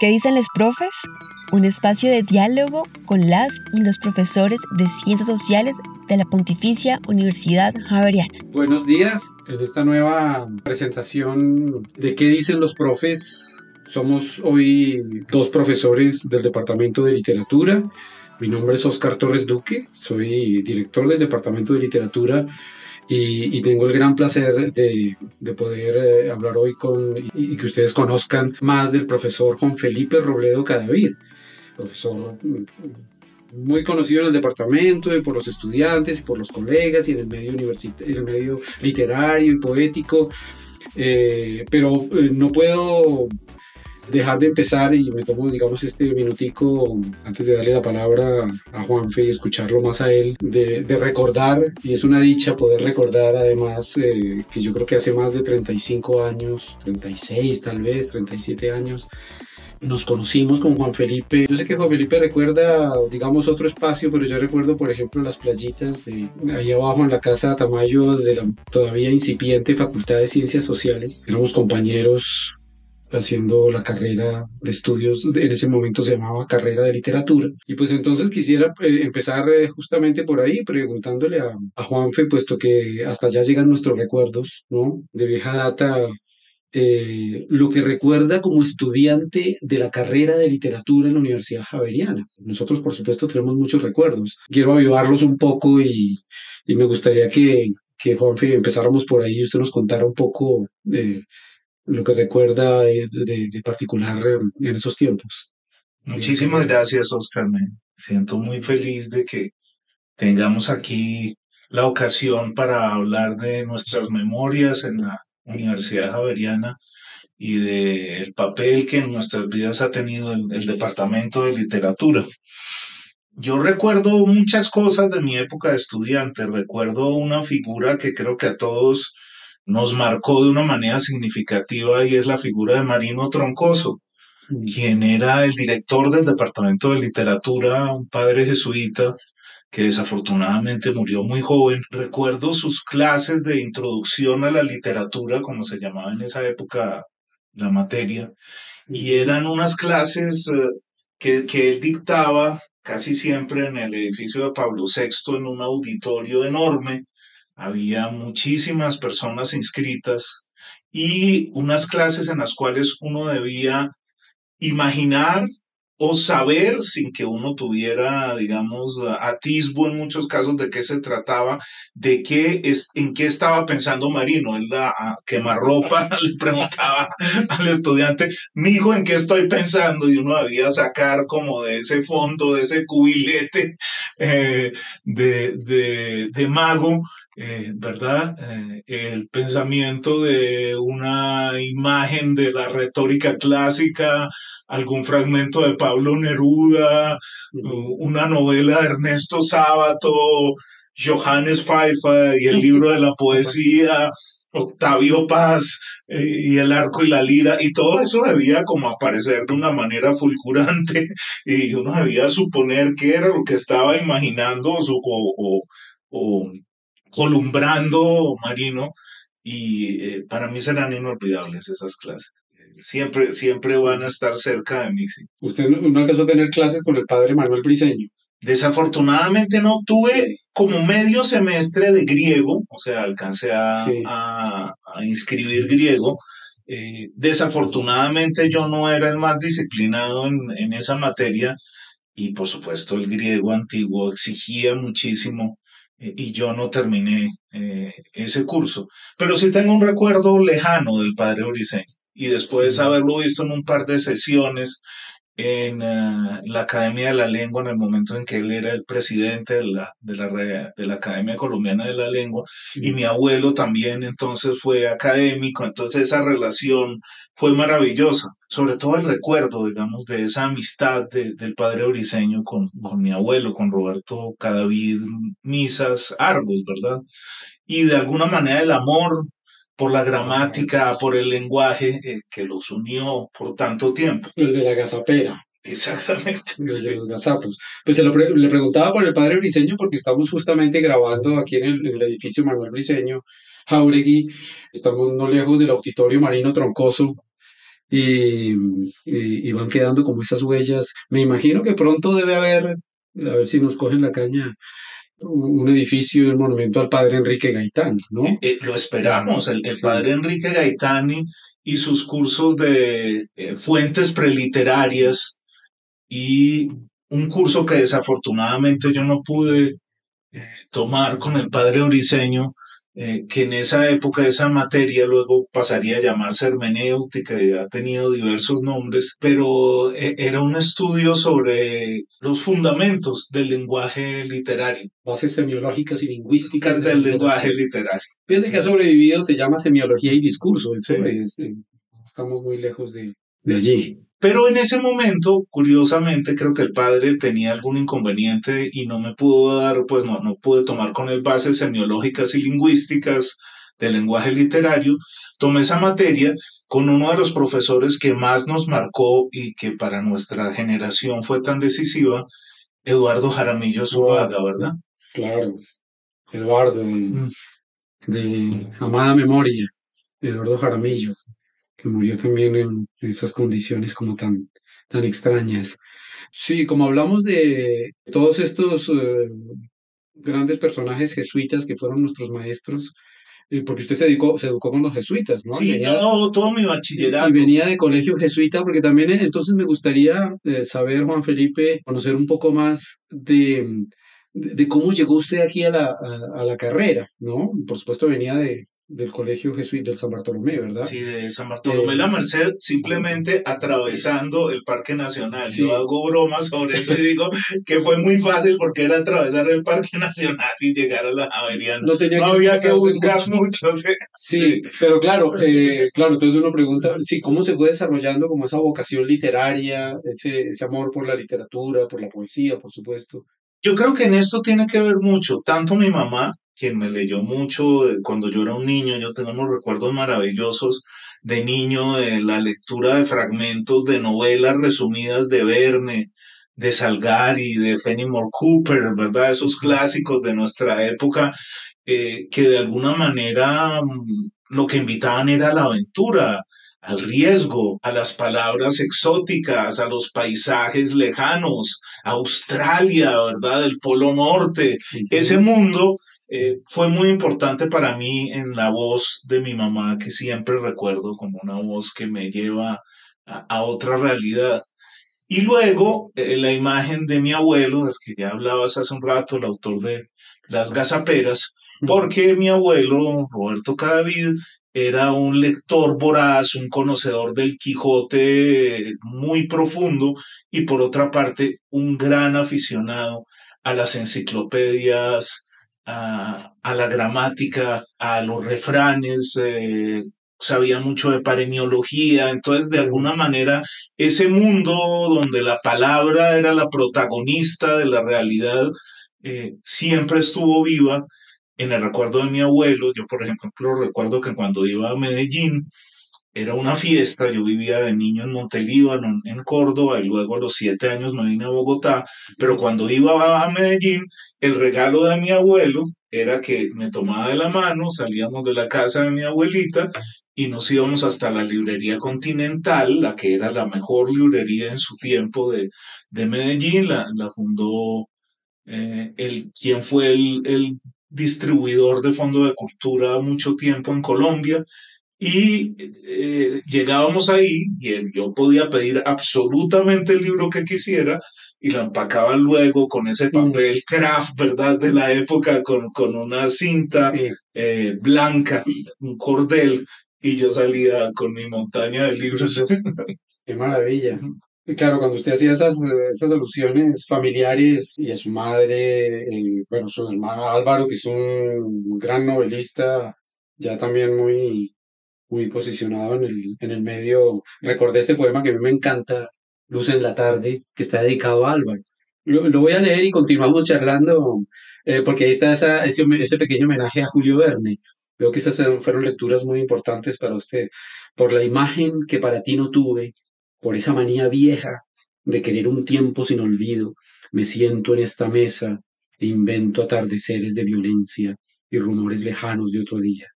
¿Qué dicen los profes? Un espacio de diálogo con las y los profesores de ciencias sociales de la Pontificia Universidad Javeriana. Buenos días, en esta nueva presentación de qué dicen los profes. Somos hoy dos profesores del Departamento de Literatura. Mi nombre es Oscar Torres Duque, soy director del Departamento de Literatura y, tengo el gran placer de, poder eh, hablar hoy con y, que ustedes conozcan más del profesor Juan Felipe Robledo Cadavid, profesor mm, muy conocido en el departamento y por los estudiantes y por los colegas y en el medio, en el medio literario y poético. Eh, pero eh, no puedo dejar de empezar y me tomo, digamos, este minutico antes de darle la palabra a Juanfe y escucharlo más a él, de, recordar, y es una dicha poder recordar además eh, que yo creo que hace más de 35 años, 36 tal vez, 37 años, nos conocimos con Juan Felipe. Yo sé que Juan Felipe recuerda, digamos, otro espacio, pero yo recuerdo, por ejemplo, las playitas de ahí abajo en la casa de Tamayo de la todavía incipiente Facultad de Ciencias Sociales. Éramos compañeros haciendo la carrera de estudios, en ese momento se llamaba carrera de literatura. Y pues entonces quisiera eh, empezar eh, justamente por ahí, preguntándole a, Juanfe, puesto que hasta allá llegan nuestros recuerdos, ¿no? De vieja data, eh, lo que recuerda como estudiante de la carrera de literatura en la Universidad Javeriana. Nosotros, por supuesto, tenemos muchos recuerdos. Quiero avivarlos un poco y, y me gustaría que, que Juanfe empezáramos por ahí y usted nos contara un poco de lo que recuerda de, de, particular en esos tiempos. Muchísimas gracias, Oscar. Me siento muy feliz de que tengamos aquí la ocasión para hablar de nuestras memorias en la Universidad Javeriana y del papel que en nuestras vidas ha tenido el, el, Departamento de Literatura. Yo recuerdo muchas cosas de mi época de estudiante. Recuerdo una figura que creo que a todos nos marcó de una manera significativa y es la figura de Marino Troncoso, mm. quien era el director del Departamento de Literatura, un padre jesuita que desafortunadamente murió muy joven. Recuerdo sus clases de introducción a la literatura, como se llamaba en esa época la materia, y eran unas clases eh, que, que él dictaba casi siempre en el edificio de Pablo VI, en un auditorio enorme, había muchísimas personas inscritas y unas clases en las cuales uno debía imaginar o saber sin que uno tuviera, digamos, atisbo en muchos casos de qué se trataba, de qué es, en qué estaba pensando Marino. Él la quemarropa le preguntaba al estudiante, mi hijo, ¿en qué estoy pensando? Y uno debía sacar como de ese fondo, de ese cubilete eh, de, de, de mago, eh, ¿verdad? Eh, el pensamiento de una imagen de la retórica clásica, algún fragmento de Pablo Neruda, una novela de Ernesto Sábato, Johannes Pfeiffer y el libro de la poesía, Octavio Paz eh, y el arco y la lira, y todo eso debía como aparecer de una manera fulgurante y uno debía suponer que era lo que estaba imaginando o, o columbrando marino y eh, para mí serán inolvidables esas clases. Siempre, siempre van a estar cerca de mí. ¿Usted no alcanzó a tener clases con el padre Manuel Briseño? Desafortunadamente no tuve como medio semestre de griego, o sea, alcancé a, a, inscribir griego. Eh, desafortunadamente yo no era el más disciplinado en, en esa materia y por supuesto el griego antiguo exigía muchísimo y yo no terminé eh, ese curso. Pero sí tengo un recuerdo lejano del padre Briseño y después de haberlo visto en un par de sesiones en eh, la Academia de la Lengua en el momento en que él era el presidente de la, de la, de la Academia Colombiana de la Lengua y mi abuelo también entonces fue académico, entonces esa relación fue maravillosa, sobre todo el recuerdo, digamos, de esa amistad del padre Briseño con, con mi abuelo, con Roberto Cadavid Misas Argos, ¿verdad? Y de alguna manera el amor por la gramática, por el lenguaje eh, que los unió por tanto tiempo. El de la gazapera. Exactamente. El de los gazapos. Pues le preguntaba por el padre Briseño porque estamos justamente grabando aquí en el, edificio Manuel Briseño, Jauregui. Estamos no lejos del auditorio Marino Troncoso. y, y, van quedando como esas huellas. Me imagino que pronto debe haber, a ver si nos cogen la caña, un edificio y un monumento al padre Enrique Gaitán, ¿no? Eh, eh, lo esperamos, el, padre Enrique Gaitán y, sus cursos de eh, fuentes preliterarias y un curso que desafortunadamente yo no pude tomar con el padre Oriseño, eh, que en esa época esa materia luego pasaría a llamarse hermenéutica y ha tenido diversos nombres, pero eh, era un estudio sobre los fundamentos del lenguaje literario. Bases semiológicas y lingüísticas del, lenguaje literario. Fíjense que ha sobrevivido, se llama semiología y discurso, eh, estamos muy lejos de, de allí. Pero en ese momento, curiosamente, creo que el padre tenía algún inconveniente y no me pudo dar, pues no, no pude tomar con él bases semiológicas y lingüísticas del lenguaje literario. Tomé esa materia con uno de los profesores que más nos marcó y que para nuestra generación fue tan decisiva, Eduardo Jaramillo Zuluaga, ¿verdad? Claro, Eduardo, de, de amada memoria, Eduardo Jaramillo que murió también en esas condiciones como tan, tan extrañas. Sí, como hablamos de todos estos eh, grandes personajes jesuitas que fueron nuestros maestros, eh, porque usted se, dedicó, se educó con los jesuitas, ¿no? Sí, todo, mi bachillerato. Y venía de colegio jesuita, porque también eh, entonces me gustaría saber, Juan Felipe, conocer un poco más de, de, cómo llegó usted aquí a la, a la carrera, ¿no? Por supuesto venía de, del colegio jesuita del San Bartolomé, ¿verdad? Sí, de San Bartolomé la Merced, simplemente atravesando el Parque Nacional. Yo hago bromas sobre eso y digo que fue muy fácil porque era atravesar el Parque Nacional y llegar a la Javeriana. No, tenía había que buscar mucho. ¿sí? pero claro, eh, claro, entonces uno pregunta, sí, ¿cómo se fue desarrollando como esa vocación literaria, ese, ese amor por la literatura, por la poesía, por supuesto? Yo creo que en esto tiene que ver mucho, tanto mi mamá quien me leyó mucho eh, cuando yo era un niño. Yo tengo unos recuerdos maravillosos de niño de la lectura de fragmentos de novelas resumidas de Verne, de Salgari, de Fenimore Cooper, ¿verdad? Esos clásicos de nuestra época eh, que de alguna manera mm, lo que invitaban era a la aventura, al riesgo, a las palabras exóticas, a los paisajes lejanos, Australia, ¿verdad? El Polo Norte, ese mundo eh, fue muy importante para mí en la voz de mi mamá, que siempre recuerdo como una voz que me lleva a, otra realidad. Y luego eh, la imagen de mi abuelo, del que ya hablabas hace un rato, el autor de Las Gazaperas, porque mi abuelo, Roberto Cadavid, era un lector voraz, un conocedor del Quijote muy profundo y por otra parte un gran aficionado a las enciclopedias a, la gramática, a los refranes, eh, sabía mucho de paremiología, entonces de alguna manera ese mundo donde la palabra era la protagonista de la realidad eh, siempre estuvo viva en el recuerdo de mi abuelo. Yo, por ejemplo, recuerdo que cuando iba a Medellín, era una fiesta, yo vivía de niño en Montelíbano, en Córdoba, y luego a los siete años me vine a Bogotá, pero cuando iba a Medellín, el regalo de mi abuelo era que me tomaba de la mano, salíamos de la casa de mi abuelita y nos íbamos hasta la librería Continental, la que era la mejor librería en su tiempo de, Medellín, la, fundó eh, el, quien fue el, el distribuidor de Fondo de Cultura mucho tiempo en Colombia, y eh, llegábamos ahí y yo podía pedir absolutamente el libro que quisiera y lo empacaban luego con ese mm. papel craft, ¿verdad? De la época, con, con una cinta eh, blanca, un cordel, y yo salía con mi montaña de libros. Qué maravilla. Y claro, cuando usted hacía esas, esas alusiones familiares y a su madre, eh, bueno, su hermano Álvaro, que es un gran novelista, ya también muy, muy posicionado en el, en el medio. Recordé este poema que a mí me encanta, Luz en la tarde, que está dedicado a Álvaro. Lo, voy a leer y continuamos charlando, eh, porque ahí está esa, ese, ese, pequeño homenaje a Julio Verne. Veo que esas fueron lecturas muy importantes para usted. Por la imagen que para ti no tuve, por esa manía vieja de querer un tiempo sin olvido, me siento en esta mesa e invento atardeceres de violencia y rumores lejanos de otro día.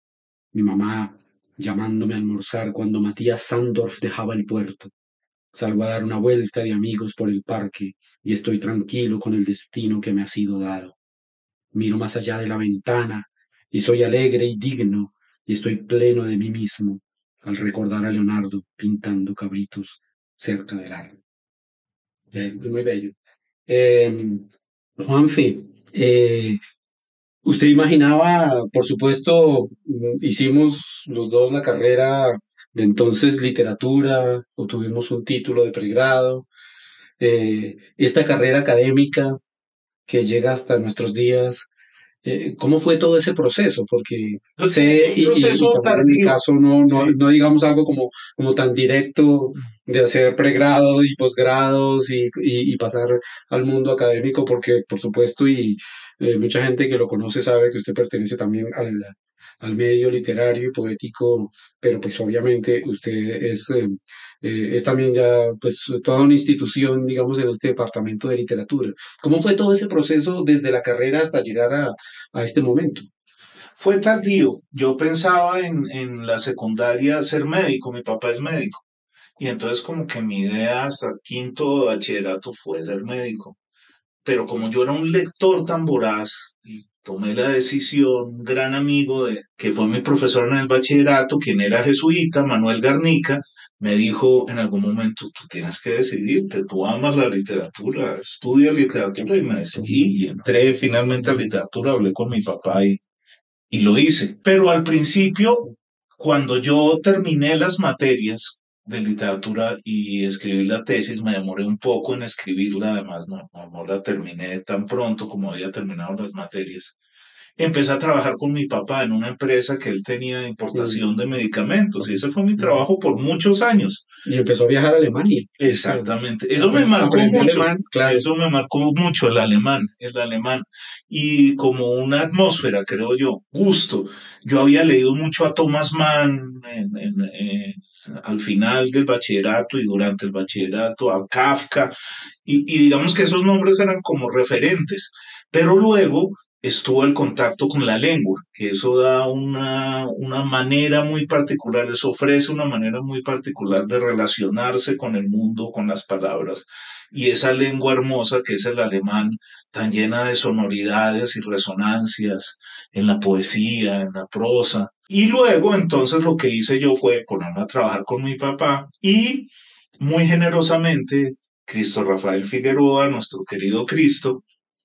Mi mamá llamándome a almorzar cuando Matías Sandorf dejaba el puerto. Salgo a dar una vuelta de amigos por el parque y estoy tranquilo con el destino que me ha sido dado. Miro más allá de la ventana y soy alegre y digno y estoy pleno de mí mismo al recordar a Leonardo pintando cabritos cerca del árbol. Eh, muy bello. Eh, eh, usted imaginaba, por supuesto, hicimos los dos la carrera de entonces literatura, obtuvimos un título de pregrado. Eh, esta carrera académica que llega hasta nuestros días, eh, ¿Cómo fue todo ese proceso? Porque Pues, sé, y, y- en mi caso no, no, Sí. no digamos algo como, como tan directo de hacer pregrado y posgrados y, y, y pasar al mundo académico, porque por supuesto, y eh, mucha gente que lo conoce sabe que usted pertenece también al, al medio literario y poético, pero pues obviamente usted es, eh, eh, es también ya pues toda una institución, digamos, en este departamento de literatura. ¿Cómo fue todo ese proceso desde la carrera hasta llegar a, a este momento? Fue tardío. Yo pensaba en, en la secundaria ser médico, mi papá es médico. Y entonces como que mi idea hasta quinto bachillerato fue ser médico. Pero como yo era un lector tan voraz y tomé la decisión, un gran amigo de, que fue mi profesor en el bachillerato, quien era jesuita, Manuel Garnica, me dijo en algún momento, tú tienes que decidirte, tú amas la literatura, estudia literatura y me decidí y entré finalmente a literatura, hablé con mi papá y, y lo hice. Pero al principio, cuando yo terminé las materias de literatura y escribí la tesis, me demoré un poco en escribirla, además no, no, no la terminé tan pronto como había terminado las materias. Empecé a trabajar con mi papá en una empresa que él tenía de importación de medicamentos y ese fue mi trabajo por muchos años. Y empezó a viajar a Alemania. Exactamente. Eso me marcó mucho. alemán, claro. Eso me marcó mucho el alemán, el alemán. Y como una atmósfera, creo yo, gusto. Yo había leído mucho a Thomas Mann en- en- eh, al final del bachillerato y durante el bachillerato, a Kafka, y, y digamos que esos nombres eran como referentes. Pero luego estuvo el contacto con la lengua, que eso da una, una manera muy particular, eso ofrece una manera muy particular de relacionarse con el mundo, con las palabras. Y esa lengua hermosa que es el alemán, tan llena de sonoridades y resonancias en la poesía, en la prosa. Y luego entonces lo que hice yo fue ponerme a trabajar con mi papá y muy generosamente Cristo Rafael Figueroa, nuestro querido Cristo,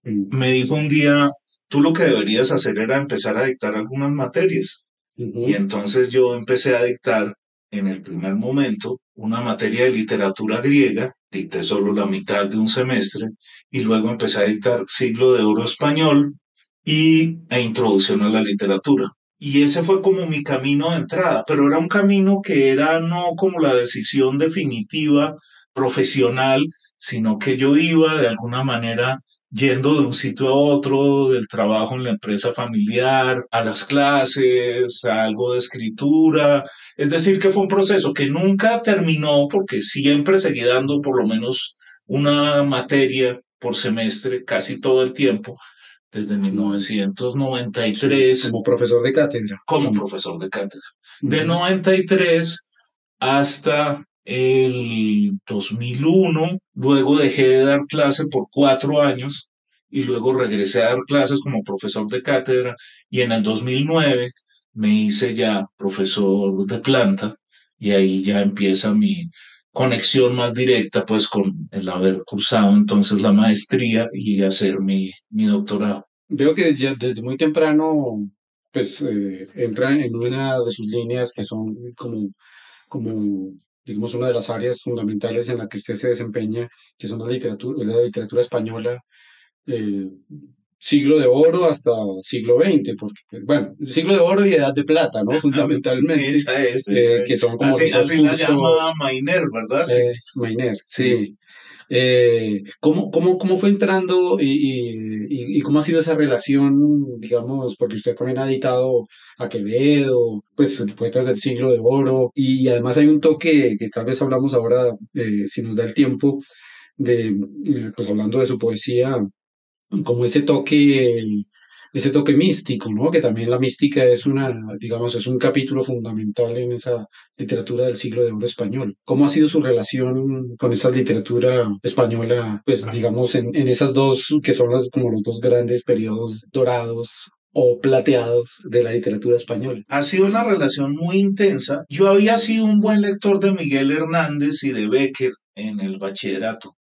Mm. me dijo un día, tú lo que deberías hacer era empezar a dictar algunas materias. Y entonces yo empecé a dictar en el primer momento una materia de literatura griega, dicté solo la mitad de un semestre, y luego empecé a dictar siglo de oro español y, e introducción a la literatura. Y ese fue como mi camino de entrada, pero era un camino que era no como la decisión definitiva profesional, sino que yo iba de alguna manera yendo de un sitio a otro, del trabajo en la empresa familiar, a las clases, a algo de escritura. Es decir, que fue un proceso que nunca terminó porque siempre seguí dando por lo menos una materia por semestre casi todo el tiempo, desde 1993 Como profesor de cátedra. como profesor de cátedra. De Ujú. 93 hasta el 2001, luego dejé de dar clase por cuatro años y luego regresé a dar clases como profesor de cátedra y en el 2009 me hice ya profesor de planta y ahí ya empieza mi conexión más directa pues con el haber cursado entonces la maestría y hacer mi, mi doctorado. Veo que ya desde muy temprano, pues, eh, entra en una de sus líneas que son como, como, digamos, una de las áreas fundamentales en la que usted se desempeña, que son la literatura, la literatura española, eh, siglo de oro hasta siglo XX, porque, pues, bueno, siglo de oro y edad de plata, ¿no? Fundamentalmente, Esa es, esa eh, es. que son como Así, así la llama Mainer, ¿verdad? Eh, Mainer, sí. Eh, ¿cómo, cómo, cómo fue entrando y, y, y- cómo ha sido esa relación, digamos, porque usted también ha editado a Quevedo, pues poetas del siglo de oro, y además hay un toque que tal vez hablamos ahora, eh, si nos da el tiempo, de, pues hablando de su poesía, como ese toque ese toque místico, ¿no? Que también la mística es una, digamos, es un capítulo fundamental en esa literatura del siglo de oro español. ¿Cómo ha sido su relación con esa literatura española, pues digamos, en, en esas dos, que son las, como los dos grandes periodos dorados o plateados de la literatura española. Ha sido una relación muy intensa. Yo había sido un buen lector de Miguel Hernández y de Becker en el bachillerato.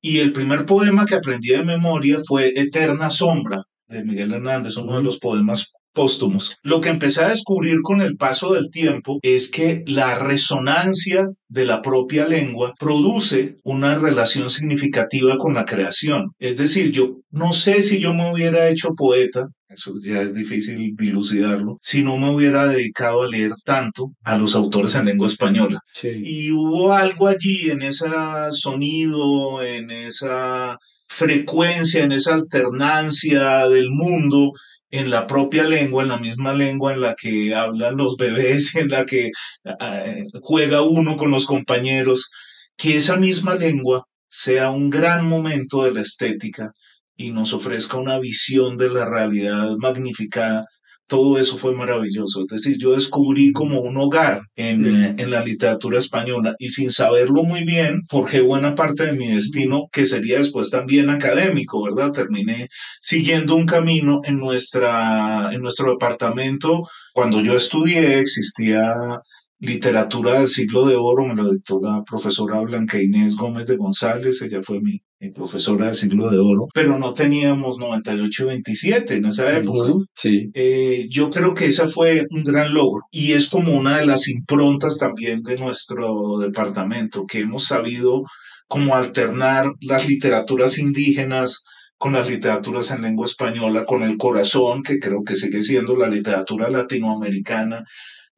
Y el primer poema que aprendí de memoria fue Eterna Sombra de Miguel Hernández, uno de los poemas póstumos. Lo que empecé a descubrir con el paso del tiempo es que la resonancia de la propia lengua produce una relación significativa con la creación. Es decir, yo no sé si yo me hubiera hecho poeta, eso ya es difícil dilucidarlo, si no me hubiera dedicado a leer tanto a los autores en lengua española. Y hubo algo allí en ese sonido, en esa frecuencia, en esa alternancia del mundo en la propia lengua, en la misma lengua en la que hablan los bebés, en la que ah, juega uno con los compañeros, que esa misma lengua sea un gran momento de la estética y nos ofrezca una visión de la realidad magnificada todo eso fue maravilloso. Es decir, yo descubrí como un hogar en, en, la literatura española y sin saberlo muy bien, forjé buena parte de mi destino, que sería después también académico, ¿verdad? Terminé siguiendo un camino en, nuestra, en nuestro departamento. Cuando yo estudié existía literatura del siglo de oro, me lo dictó la profesora Blanca Inés Gómez de González, ella fue mi, profesora del siglo de oro, pero no teníamos 98 y 27 en esa época. sí. Eh, yo creo que ese fue un gran logro y es como una de las improntas también de nuestro departamento, que hemos sabido como alternar las literaturas indígenas, con las literaturas en lengua española, con el corazón, que creo que sigue siendo la literatura latinoamericana,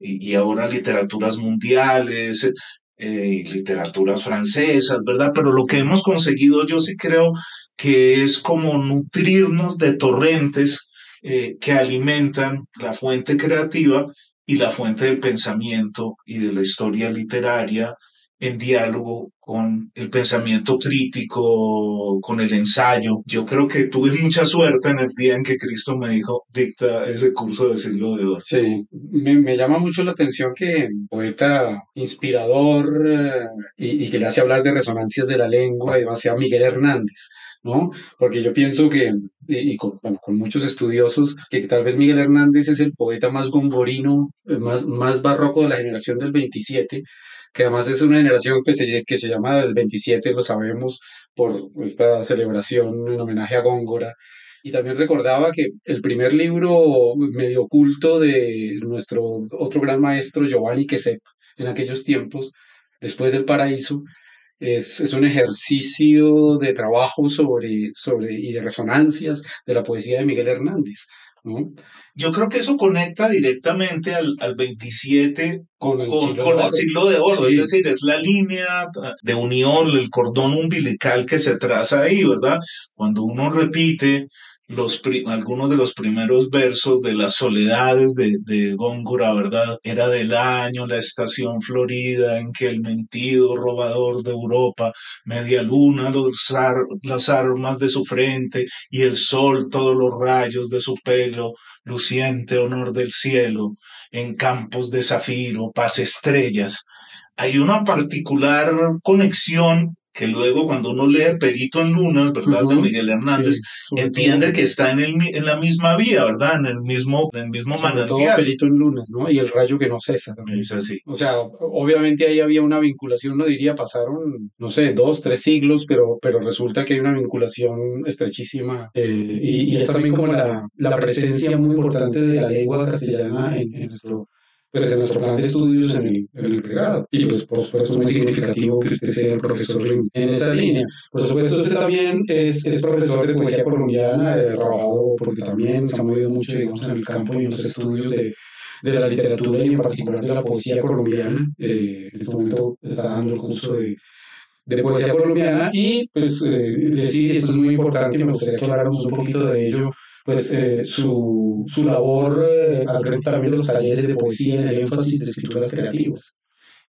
y, ahora literaturas mundiales, eh, literaturas francesas, ¿verdad? Pero lo que hemos conseguido yo sí creo que es como nutrirnos de torrentes eh, que alimentan la fuente creativa y la fuente del pensamiento y de la historia literaria en diálogo con el pensamiento crítico, con el ensayo. Yo creo que tuve mucha suerte en el día en que Cristo me dijo, dicta ese curso del siglo de hoy. Sí, me, llama mucho la atención que poeta inspirador eh, y, que le hace hablar de resonancias de la lengua, y sea Miguel Hernández. ¿no? Porque yo pienso que, y, con, bueno, con, muchos estudiosos, que tal vez Miguel Hernández es el poeta más gongorino, eh, más, más barroco de la generación del 27, que además es una generación que se, que se llama el 27, lo sabemos por esta celebración en homenaje a Góngora. Y también recordaba que el primer libro medio oculto de nuestro otro gran maestro Giovanni Quesep en aquellos tiempos, después del paraíso, es, es, un ejercicio de trabajo sobre, sobre, y de resonancias de la poesía de Miguel Hernández. Yo creo que eso conecta directamente al, al 27 con el, siglo, de oro, es decir, es la línea de unión, el cordón umbilical que se traza ahí, ¿verdad? Cuando uno repite los algunos de los primeros versos de las soledades de, de, Góngora, ¿verdad? Era del año, la estación florida en que el mentido robador de Europa, media luna, los las armas de su frente y el sol, todos los rayos de su pelo, luciente honor del cielo, en campos de zafiro, paz estrellas. Hay una particular conexión que luego cuando uno lee Perito en Lunas, ¿verdad? de Miguel Hernández, entiende que está en, el, en la misma vía, ¿verdad? En el mismo, en el mismo manantial. Perito en Lunas, ¿no? Y el rayo que no cesa también. Es así. O sea, obviamente ahí había una vinculación, no diría, pasaron, no sé, dos, tres siglos, pero, pero resulta que hay una vinculación estrechísima. Eh, y, y, es también como la, la, presencia muy importante de la lengua castellana en, en nuestro pues en nuestro plan de estudios en el, en el pregrado. Y pues por supuesto es muy significativo que usted sea el profesor en, esa línea. Por supuesto usted también es, es profesor de poesía colombiana, ha trabajado porque también se ha movido mucho digamos en el campo y en los estudios de, de la literatura y en particular de la poesía colombiana. Eh, en este momento está dando el curso de, de poesía colombiana y pues eh, decir, esto es muy importante me gustaría que habláramos un poquito de ello, pues eh, su, su labor eh, al también los talleres de poesía en el énfasis de escrituras creativas.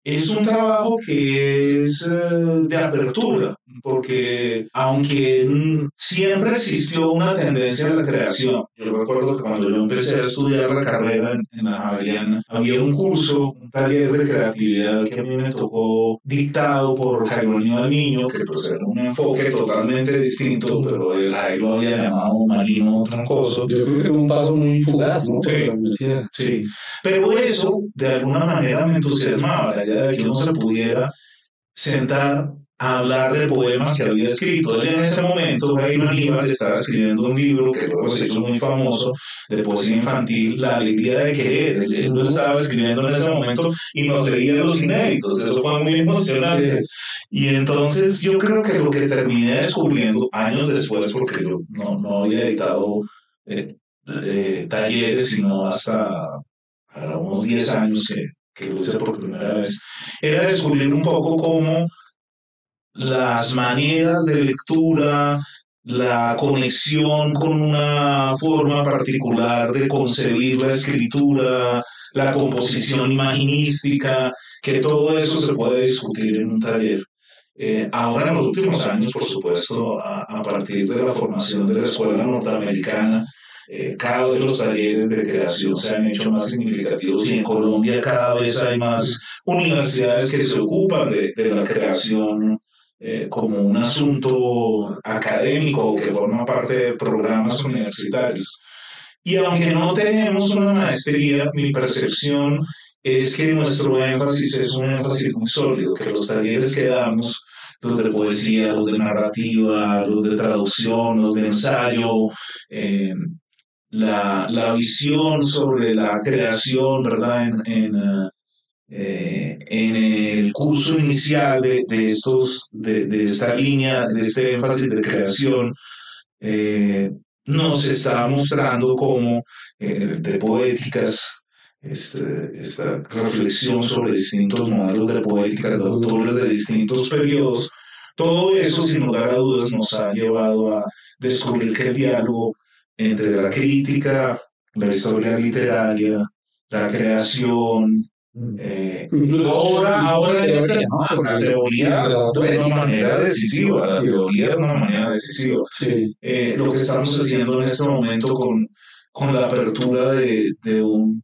Es un trabajo que es eh, de apertura, porque aunque siempre existió una tendencia a la creación, yo recuerdo que cuando yo empecé a estudiar la carrera en, la Javeriana, había un curso, un taller de creatividad que a mí me tocó dictado por Jairo del Niño, que pues era un enfoque totalmente distinto, pero él lo había llamado Marino Troncoso. Yo creo que fue un paso muy fugaz, ¿no? Sí, sí. Pero eso, de alguna manera, me entusiasmaba, de que uno se pudiera sentar a hablar de poemas que había escrito. Él en ese momento, Jaime Aníbal, estaba escribiendo un libro que luego se hizo muy famoso de poesía infantil, La alegría de querer. Él, lo estaba escribiendo en ese momento y nos leía los inéditos. Eso fue muy emocionante. Y entonces yo creo que lo que terminé descubriendo años después, porque yo no, no había editado eh, eh, talleres, sino hasta unos 10 años que, que hice por primera vez, era descubrir un poco cómo las maneras de lectura, la conexión con una forma particular de concebir la escritura, la composición imaginística, que todo eso se puede discutir en un taller. Eh, ahora en los últimos años, por supuesto, a, partir de la formación de la escuela norteamericana, eh, cada vez los talleres de creación se han hecho más significativos y en Colombia cada vez hay más universidades que se ocupan de, de la creación eh, como un asunto académico que forma parte de programas universitarios. Y aunque no tenemos una maestría, mi percepción es que nuestro énfasis es un énfasis muy sólido, que los talleres que damos, los de poesía, los de narrativa, los de traducción, los de ensayo, eh, la, la, visión sobre la creación, ¿verdad? En, en, uh, eh, en el curso inicial de, de estos, de, de, esta línea, de este énfasis de creación, eh, nos está mostrando cómo eh, de poéticas, este, esta reflexión sobre distintos modelos de poética de autores de distintos periodos, todo eso sin lugar a dudas nos ha llevado a descubrir que el diálogo entre la crítica, la historia literaria, la creación, eh, ahora, ahora la teoría de una manera. decisiva, la teoría de una manera decisiva. Eh, lo que estamos haciendo en este momento con, con la apertura de, de un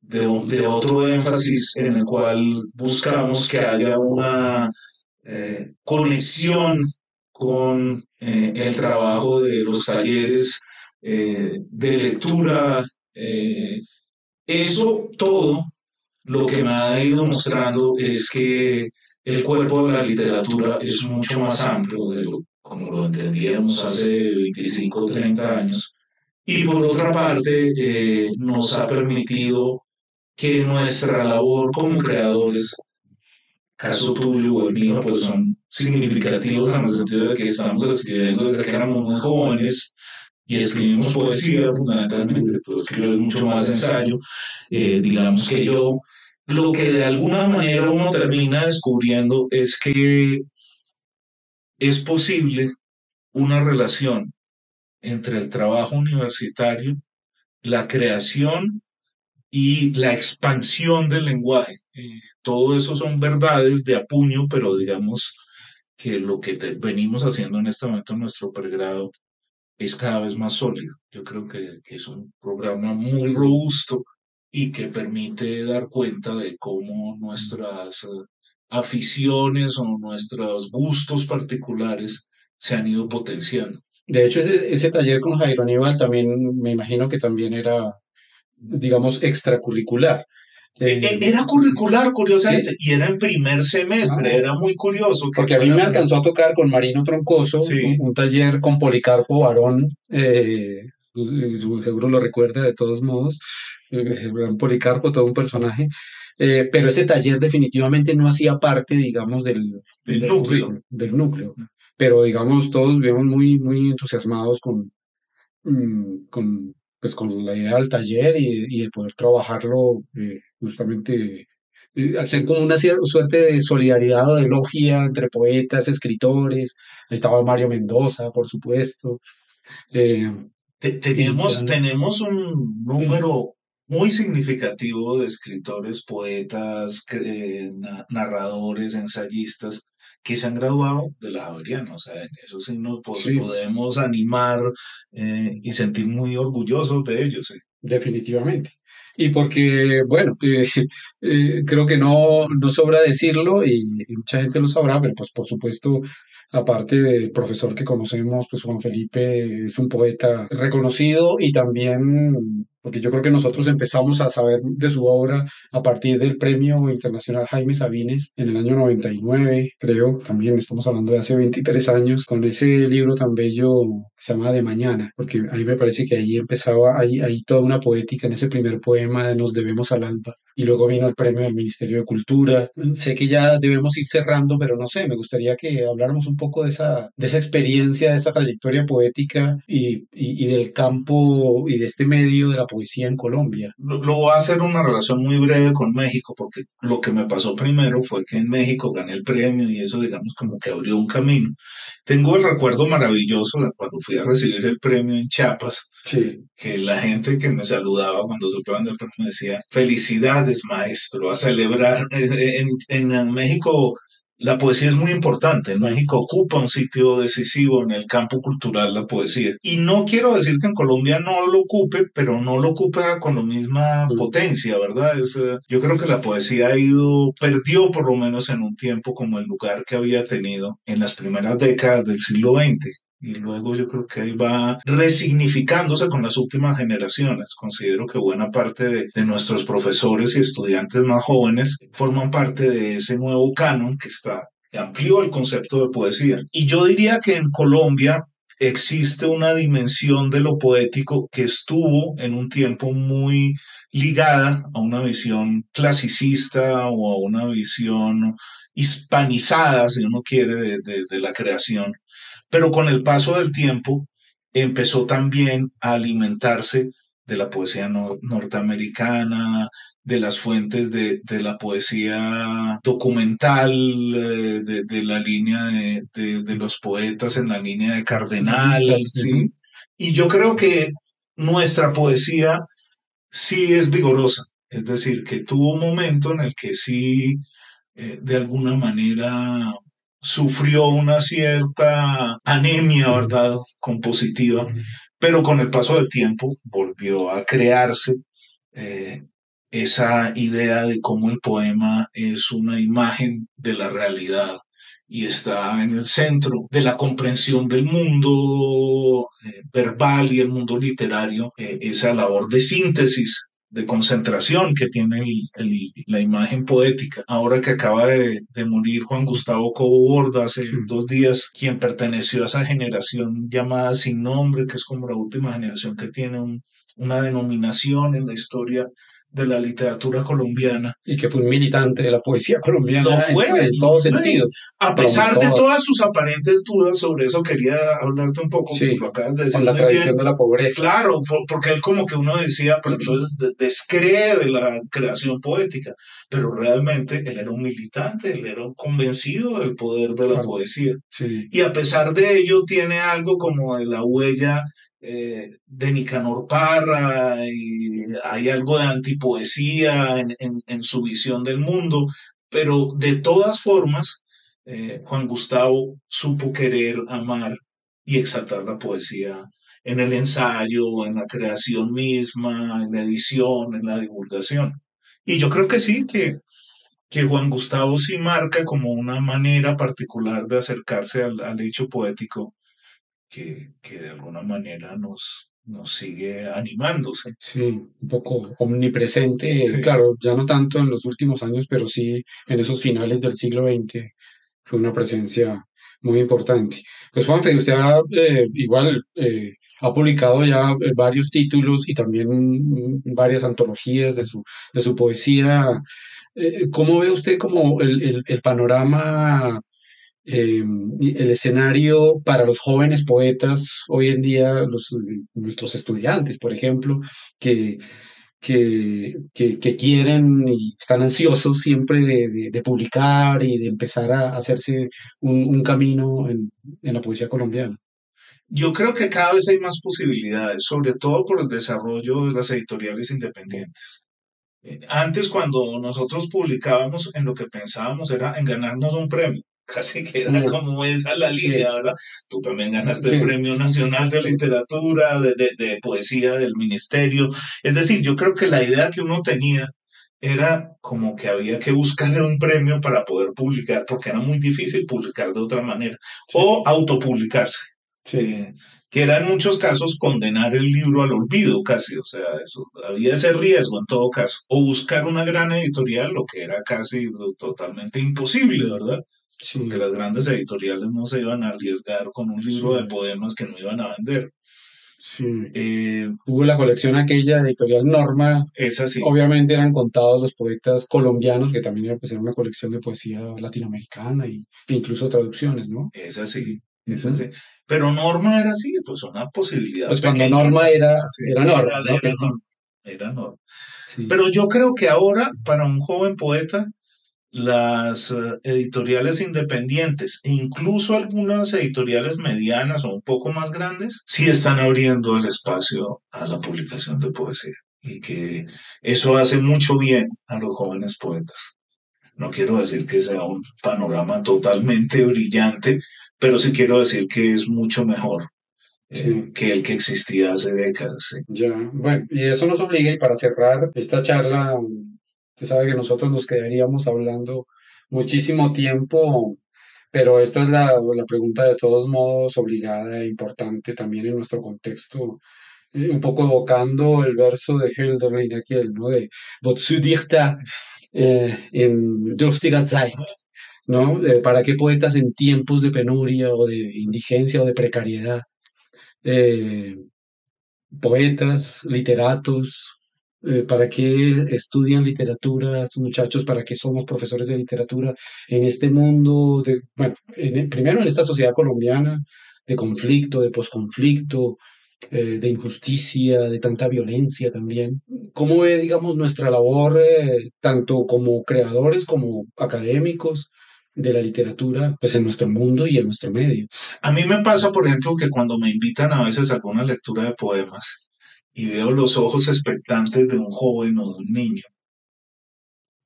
de, de, otro énfasis en el cual buscamos que haya una eh, conexión con eh, el trabajo de los talleres de lectura, eso todo lo que me ha ido mostrando es que el cuerpo de la literatura es mucho más amplio de lo como lo entendíamos hace 25 o 30 años. Y por otra parte, eh, nos ha permitido que nuestra labor como creadores, caso tuyo o el mío, pues son significativos en el sentido de que estamos escribiendo desde que éramos muy jóvenes y escribimos poesía fundamentalmente, pues escribimos mucho más ensayo. Eh, digamos que yo, lo que de alguna manera uno termina descubriendo es que es posible una relación entre el trabajo universitario, la creación y la expansión del lenguaje. Eh, todo eso son verdades de apuño, pero digamos que lo que venimos haciendo en este momento en nuestro pregrado es cada vez más sólido. Yo creo que, es un programa muy robusto y que permite dar cuenta de cómo nuestras eh, aficiones o nuestros gustos particulares se han ido potenciando. De hecho, ese, ese taller con Jairo Aníbal también me imagino que también era, digamos, extracurricular. E, e, era curricular, curiosamente, y era en primer semestre, ah. era muy curioso. Porque a mí me alcanzó a tocar con Marino Troncoso, un, taller con Policarpo Barón, eh, pues, seguro lo recuerda de todos modos, eh, Policarpo, todo un personaje, eh, pero ese taller definitivamente no hacía parte, digamos, del, núcleo. del núcleo. Pero, digamos, todos vivimos muy, muy entusiasmados con, mm, con pues con la idea del taller y, de poder trabajarlo eh, justamente, eh, hacer como una suerte de solidaridad o de elogia entre poetas, escritores, ahí estaba Mario Mendoza, por supuesto. Eh, tenemos, tenemos un número muy significativo de escritores, poetas, narradores, ensayistas que se han graduado de la Javeriana. O sea, en eso sí nos podemos animar eh, y sentir muy orgullosos de ellos. Definitivamente. Y porque, bueno, eh, eh, creo que no, no sobra decirlo y, y, mucha gente lo sabrá, pero pues por supuesto aparte del profesor que conocemos, pues Juan Felipe es un poeta reconocido y también porque yo creo que nosotros empezamos a saber de su obra a partir del Premio Internacional Jaime Sabines en el año 99, creo, también estamos hablando de hace 23 años, con ese libro tan bello que se llama De Mañana, porque a mí me parece que ahí empezaba, ahí, ahí toda una poética en ese primer poema de Nos debemos al alba. Y luego vino el premio del Ministerio de Cultura. Sé que ya debemos ir cerrando, pero no sé, me gustaría que habláramos un poco de esa, de esa experiencia, de esa trayectoria poética y, y, y del campo y de este medio de la poesía en Colombia? Lo, voy a hacer una relación muy breve con México, porque lo que me pasó primero fue que en México gané el premio y eso, digamos, como que abrió un camino. Tengo el recuerdo maravilloso de cuando fui a recibir el premio en Chiapas, sí. que la gente que me saludaba cuando supieron del premio decía, felicidades maestro, a celebrar. En, en México la poesía es muy importante. En México ocupa un sitio decisivo en el campo cultural la poesía. Y no quiero decir que en Colombia no lo ocupe, pero no lo ocupa con la misma mm. potencia, ¿verdad? Es, eh, yo creo que la poesía ha ido, perdió por lo menos en un tiempo como el lugar que había tenido en las primeras décadas del siglo XX y luego yo creo que ahí va resignificándose con las últimas generaciones. Considero que buena parte de, nuestros profesores y estudiantes más jóvenes forman parte de ese nuevo canon que está que amplió el concepto de poesía. Y yo diría que en Colombia existe una dimensión de lo poético que estuvo en un tiempo muy ligada a una visión clasicista o a una visión hispanizada, si uno quiere, de la creación pero con el paso del tiempo empezó también a alimentarse de la poesía norteamericana, de las fuentes de, la poesía documental, eh, de, la línea de, los poetas en la línea de Cardenal, ¿sí? Y yo creo que nuestra poesía sí es vigorosa, es decir, que tuvo un momento en el que sí, eh, de alguna manera, sufrió una cierta anemia, ¿verdad?, compositiva, pero con el paso del tiempo volvió a crearse eh, esa idea de cómo el poema es una imagen de la realidad y está en el centro de la comprensión del mundo eh, verbal y el mundo literario, eh, esa labor de síntesis de concentración que tiene la imagen poética. Ahora que acaba de, morir Juan Gustavo Cobo Borda hace dos días, quien perteneció a esa generación llamada sin nombre, que es como la última generación que tiene una denominación en la historia de la literatura colombiana. Y que fue un militante de la poesía colombiana no fue, en, todos sentidos. A pesar de todas sus aparentes dudas sobre eso, quería hablarte un poco, sí, lo acabas de decir. Con la tradición de la pobreza. Claro, porque él como que uno decía, pero entonces descree de la creación poética, pero realmente él era un militante, él era un convencido del poder de la poesía. Sí. Y a pesar de ello tiene algo como de la huella eh, de Nicanor Parra y hay algo de antipoesía en, en, su visión del mundo, pero de todas formas, eh, Juan Gustavo supo querer, amar y exaltar la poesía en el ensayo, en la creación misma, en la edición, en la divulgación. Y yo creo que sí, que, que Juan Gustavo sí marca como una manera particular de acercarse al, al hecho poético que, de alguna manera nos, nos sigue animándose. Sí, un poco omnipresente, claro, ya no tanto en los últimos años, pero sí en esos finales del siglo XX fue una presencia muy importante. Pues Juanfe, usted ha, eh, igual eh, ha publicado ya eh, varios títulos y también varias antologías de su, de su poesía. ¿Cómo ve usted como el, el panorama eh, el escenario para los jóvenes poetas hoy en día, los, nuestros estudiantes, por ejemplo, que, que, que, quieren y están ansiosos siempre de, publicar y de empezar a hacerse un, camino en, en, la poesía colombiana. Yo creo que cada vez hay más posibilidades, sobre todo por el desarrollo de las editoriales independientes. Eh, Antes, cuando nosotros publicábamos, en lo que pensábamos era en ganarnos un premio. Casi que era como esa la Sí. línea, ¿verdad? Tú también ganaste Sí. el Premio Nacional de Literatura, de, de- de Poesía del Ministerio. Es decir, yo creo que la idea que uno tenía era como que había que buscar un premio para poder publicar, porque era muy difícil publicar de otra manera, o autopublicarse Sí. que era en muchos casos condenar el libro al olvido casi, o sea, eso, había ese riesgo en todo caso, o buscar una gran editorial, lo que era casi totalmente imposible, ¿verdad? Sí. Porque las grandes editoriales no se iban a arriesgar con un libro Sí. de poemas que no iban a vender. Sí. Eh, Hubo la colección aquella editorial Norma. es así, Obviamente eran contados los poetas colombianos, que también era, pues, era una colección de poesía latinoamericana y, e incluso traducciones, ¿no? es así, es Ujú. así. Pero Norma era así, pues una posibilidad. Pues cuando Norma era, sí, era Norma, era- ¿no? era Norma, era Norma. Sí. Pero yo creo que ahora, para un joven poeta, las eh, editoriales independientes e incluso algunas editoriales medianas o un poco más grandes, sí están abriendo el espacio a la publicación de poesía. Y que eso hace mucho bien a los jóvenes poetas. No quiero decir que sea un panorama totalmente brillante, pero sí quiero decir que es mucho mejor eh, Sí. que el que existía hace décadas. sí. Ya, bueno, y eso nos obliga, y para cerrar esta charla, usted sabe que nosotros nos quedaríamos hablando muchísimo tiempo, pero esta es la, la pregunta de todos modos obligada e importante también en nuestro contexto, eh, un poco evocando el verso de Hölderlin aquel, ¿no? De Wozu dichter eh, in durstiger Zeit, ¿no? Eh, ¿para qué poetas en tiempos de penuria o de indigencia o de precariedad? Eh, poetas, literatos, eh, ¿para qué estudian literatura muchachos? ¿Para qué somos profesores de literatura en este mundo de, bueno, en- primero en esta sociedad colombiana de conflicto, de posconflicto, eh, de injusticia, de tanta violencia también? ¿Cómo ve, digamos, nuestra labor, eh, tanto como creadores como académicos de la literatura, pues en nuestro mundo y en nuestro medio? A mí me pasa, por ejemplo, que cuando me invitan a veces a alguna lectura de poemas y veo los ojos expectantes de un joven o de un niño,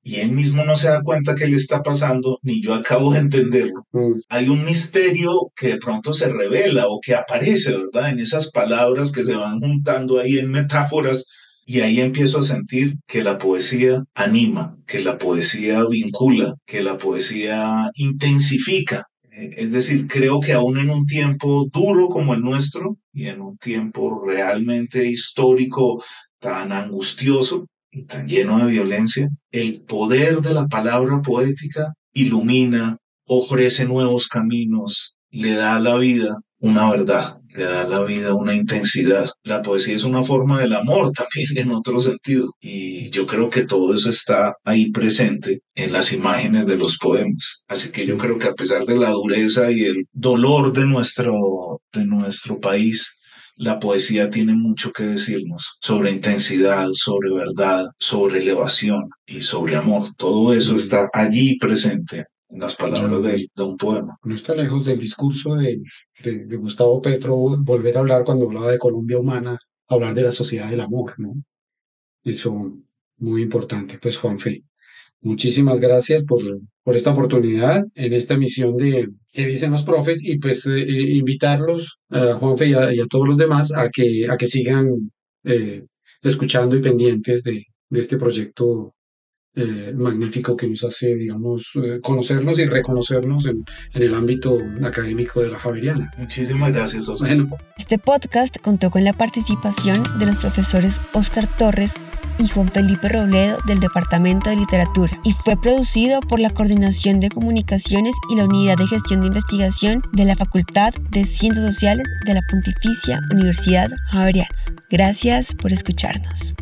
y él mismo no se da cuenta qué le está pasando, ni yo acabo de entenderlo. Mm, Hay un misterio que de pronto se revela o que aparece, ¿verdad? En esas palabras que se van juntando ahí en metáforas. Y ahí empiezo a sentir que la poesía anima, que la poesía vincula, que la poesía intensifica. Eh, Es decir, creo que aún en un tiempo duro como el nuestro y en un tiempo realmente histórico tan angustioso y tan lleno de violencia, el poder de la palabra poética ilumina, ofrece nuevos caminos, le da a la vida una verdad, le da a la vida una intensidad. La poesía es una forma del amor también en otro sentido. Y yo creo que todo eso está ahí presente en las imágenes de los poemas. Así que yo creo que a pesar de la dureza y el dolor de nuestro, de nuestro país, la poesía tiene mucho que decirnos sobre intensidad, sobre verdad, sobre elevación y sobre amor. Todo eso Mm. está allí presente las palabras de, un poema. No está lejos del discurso de, de- Gustavo Petro volver a hablar cuando hablaba de Colombia humana, hablar de la sociedad del amor, ¿no? Eso muy importante. Pues Juanfe, muchísimas gracias por, por esta oportunidad en esta emisión de ¿Qué dicen los profes? Y pues eh, eh, invitarlos, a Juanfe y a, y a todos los demás, a que, a que sigan eh, escuchando y pendientes de, de este proyecto eh, magnífico que nos hace, digamos, eh, conocernos y reconocernos en, en el ámbito académico de la Javeriana. Muchísimas gracias, Oscar. Bueno, Este podcast contó con la participación de los profesores Óscar Torres y Juan Felipe Robledo del Departamento de Literatura y fue producido por la Coordinación de Comunicaciones y la Unidad de Gestión de Investigación de la Facultad de Ciencias Sociales de la Pontificia Universidad Javeriana. Gracias por escucharnos.